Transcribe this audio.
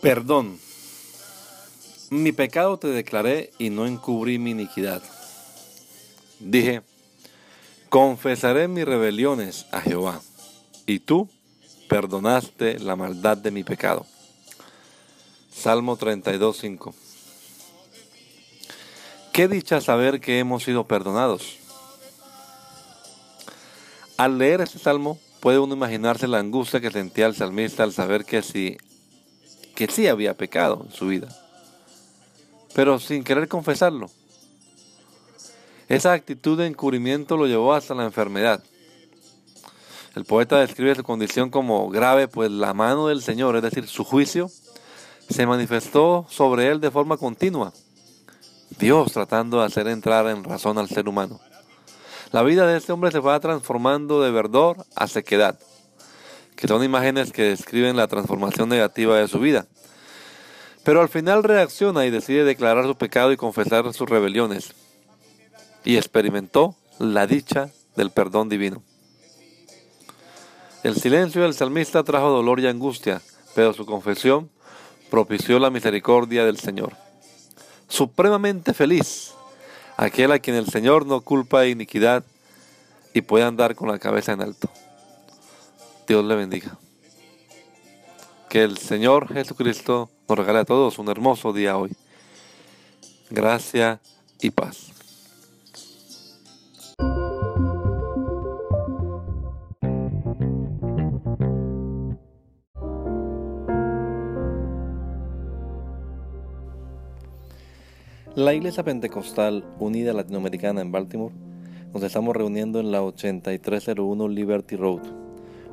Perdón. Mi pecado te declaré y no encubrí mi iniquidad. Dije, confesaré mis rebeliones a Jehová, y tú perdonaste la maldad de mi pecado. Salmo 32.5 Qué dicha saber que hemos sido perdonados. Al leer este salmo, puede uno imaginarse la angustia que sentía el salmista al saber que si que sí había pecado en su vida, pero sin querer confesarlo. Esa actitud de encubrimiento lo llevó hasta la enfermedad. El poeta describe su condición como grave, pues la mano del Señor, es decir, su juicio, se manifestó sobre él de forma continua. Dios tratando de hacer entrar en razón al ser humano. La vida de este hombre se va transformando de verdor a sequedad que son imágenes que describen la transformación negativa de su vida. Pero al final reacciona y decide declarar su pecado y confesar sus rebeliones. Y experimentó la dicha del perdón divino. El silencio del salmista trajo dolor y angustia, pero su confesión propició la misericordia del Señor. Supremamente feliz, aquel a quien el Señor no culpa de iniquidad y puede andar con la cabeza en alto. Dios le bendiga. Que el Señor Jesucristo nos regale a todos un hermoso día hoy. Gracia y paz. La Iglesia Pentecostal Unida Latinoamericana en Baltimore nos estamos reuniendo en la 8301 Liberty Road